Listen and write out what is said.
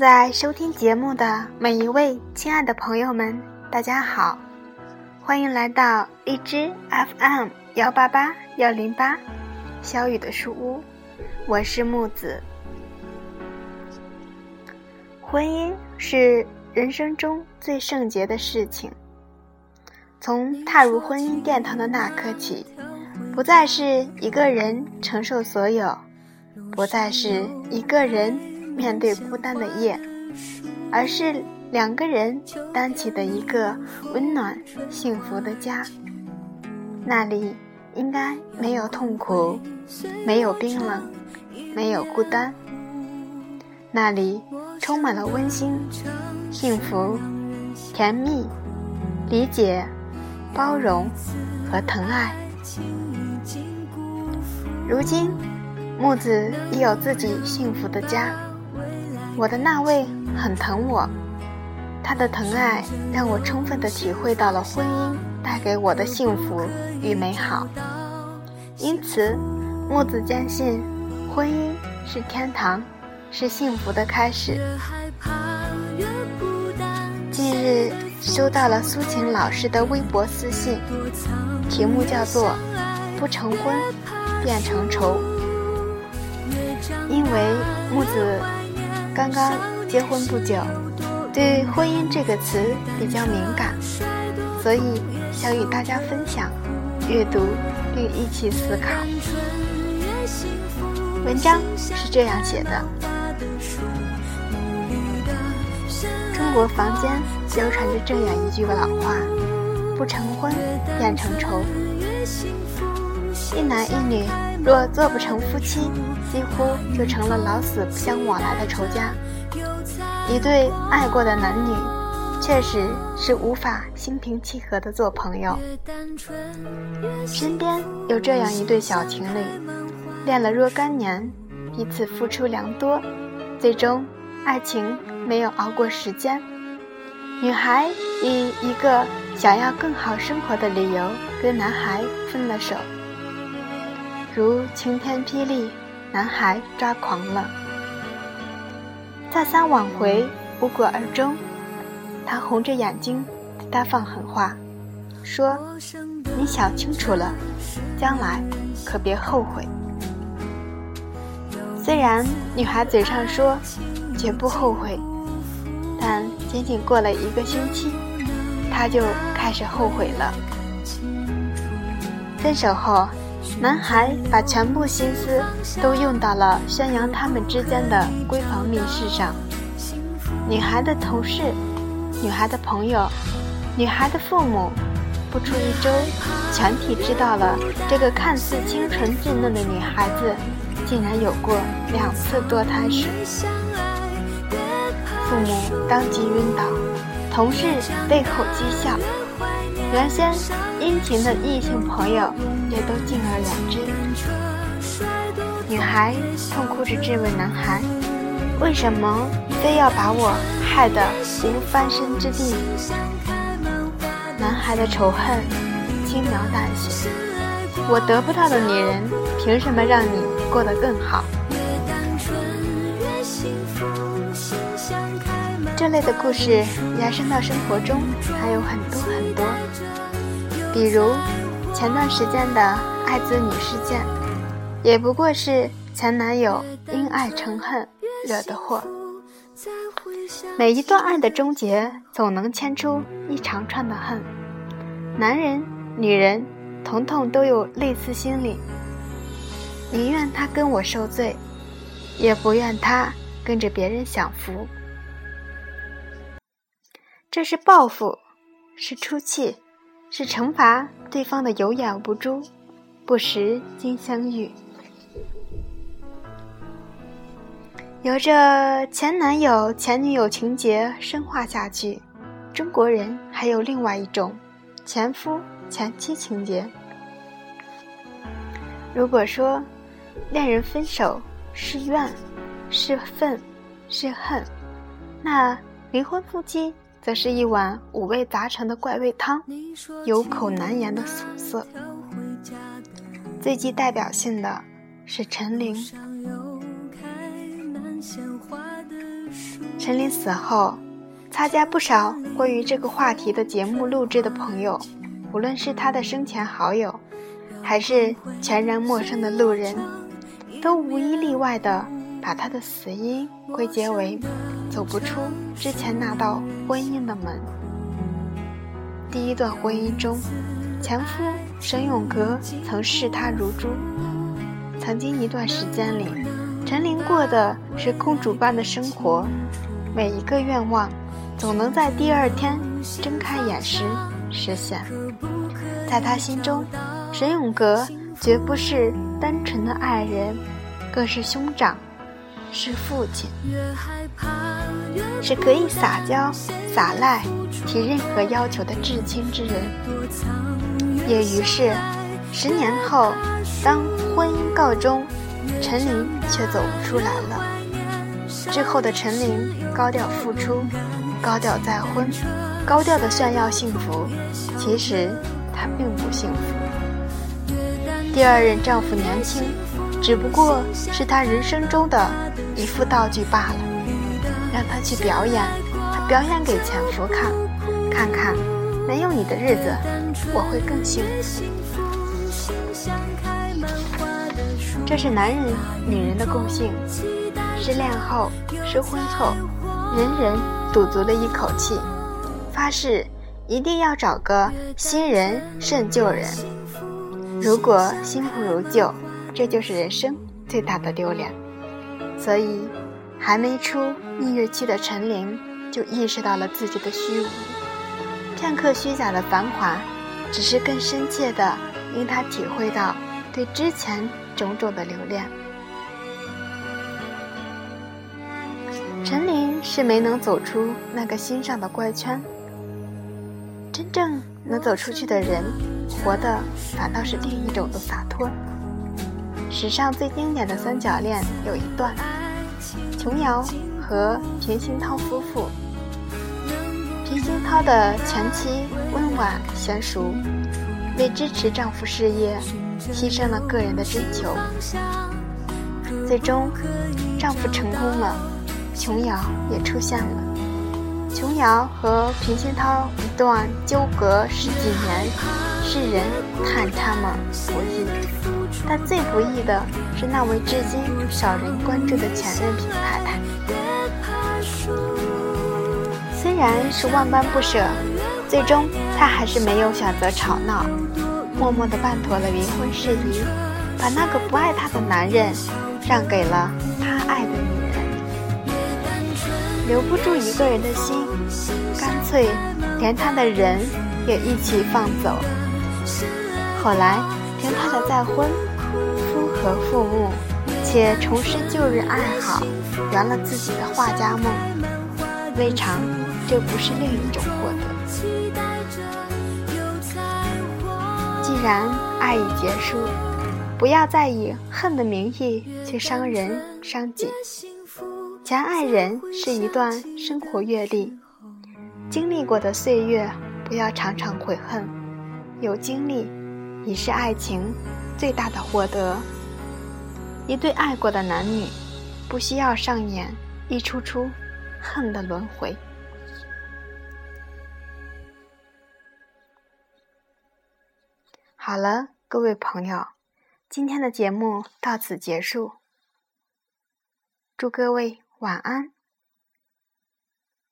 在收听节目的每一位亲爱的朋友们，大家好，欢迎来到荔枝 FM 幺八八幺零八，小雨的书屋，我是木子。婚姻是人生中最圣洁的事情，从踏入婚姻殿堂的那刻起，不再是一个人承受所有，不再是一个人。面对孤单的夜，而是两个人担起的一个温暖幸福的家。那里应该没有痛苦，没有冰冷，没有孤单。那里充满了温馨、幸福、甜蜜、理解、包容和疼爱。如今，木子已有自己幸福的家。我的那位很疼我，他的疼爱让我充分的体会到了婚姻带给我的幸福与美好。因此，木子坚信，婚姻是天堂，是幸福的开始。近日收到了苏晴老师的微博私信，题目叫做“不成婚便成仇”，因为木子。刚刚结婚不久，对“婚姻”这个词比较敏感，所以想与大家分享、阅读并一起思考。文章是这样写的：中国房间流传着这样一句老话，“不成婚便成仇”。一男一女若做不成夫妻，几乎就成了老死不相往来的仇家。一对爱过的男女，确实是无法心平气和的做朋友。身边有这样一对小情侣，恋了若干年，彼此付出良多，最终爱情没有熬过时间。女孩以一个想要更好生活的理由跟男孩分了手。如晴天霹雳，男孩抓狂了，再三挽回无果而终。他红着眼睛对他放狠话，说：“你想清楚了，将来可别后悔。”虽然女孩嘴上说绝不后悔，但仅仅过了一个星期，她就开始后悔了。分手后。男孩把全部心思都用到了宣扬他们之间的闺房密事上。女孩的同事、女孩的朋友、女孩的父母，不出一周，全体知道了这个看似清纯稚嫩的女孩子，竟然有过两次堕胎史。父母当即晕倒，同事背后讥笑。原先殷勤的异性朋友也都敬而远之。女孩痛哭着质问男孩：“为什么非要把我害得无翻身之地？”男孩的仇恨轻描淡写：“我得不到的女人，凭什么让你过得更好？”这类的故事延伸到生活中还有很多很多，比如前段时间的爱子女事件，也不过是前男友因爱成恨惹的祸。每一段爱的终结，总能牵出一长串的恨。男人、女人，统统都有类似心理，宁愿他跟我受罪，也不愿他跟着别人享福。这是报复，是出气，是惩罚对方的有眼无珠，不识金镶玉。由着前男友、前女友情节深化下去，中国人还有另外一种前夫、前妻情节。如果说恋人分手是怨、是愤、是恨，那离婚夫妻。则是一碗五味杂陈的怪味汤，有口难言的苦涩。最具代表性的是陈琳。陈琳死后，参加不少关于这个话题的节目录制的朋友，无论是他的生前好友，还是全然陌生的路人，都无一例外的把他的死因归结为走不出之前那道婚姻的门。第一段婚姻中，前夫沈永革曾视她如珠。曾经一段时间里，陈琳过的是公主般的生活，每一个愿望总能在第二天睁开眼时实现。在她心中，沈永革绝不是单纯的爱人，更是兄长，是父亲，是可以撒娇撒赖、提任何要求的至亲之人。也于是，十年后，当。婚姻告终，陈琳却走不出来了。之后的陈琳高调付出，高调再婚，高调的炫耀幸福，其实她并不幸福。第二任丈夫年轻，只不过是她人生中的一副道具罢了。让他去表演，他表演给前夫看，看看没有你的日子，我会更幸福。这是男人、女人的共性。失恋后、失婚后，人人赌足了一口气，发誓一定要找个新人胜旧人。如果新不如旧，这就是人生最大的丢脸。所以，还没出蜜月期的陈琳就意识到了自己的虚无。片刻虚假的繁华，只是更深切的令他体会到对之前。种种的留恋，陈琳是没能走出那个心上的怪圈。真正能走出去的人，活的反倒是另一种的洒脱。史上最经典的三角恋有一段，琼瑶和平鑫涛夫妇。平鑫涛的前妻温婉娴熟，为支持丈夫事业。牺牲了个人的追求，最终丈夫成功了，琼瑶也出现了。琼瑶和平鑫涛一段纠葛十几年，世人叹他们不易，但最不易的是那位至今少人关注的前任平太太。虽然是万般不舍，最终她还是没有选择吵闹。默默地办妥了离婚事宜，把那个不爱他的男人让给了他爱的女人。留不住一个人的心，干脆连他的人也一起放走。后来，平太太再婚，和父母，且重拾旧日爱好，圆了自己的画家梦。未尝这不是另一种获得。既然爱已结束，不要再以恨的名义去伤人伤己。前爱人是一段生活阅历，经历过的岁月，不要常常悔恨。有经历，已是爱情最大的获得。一对爱过的男女，不需要上演一出出恨的轮回。好了，各位朋友，今天的节目到此结束。祝各位晚安。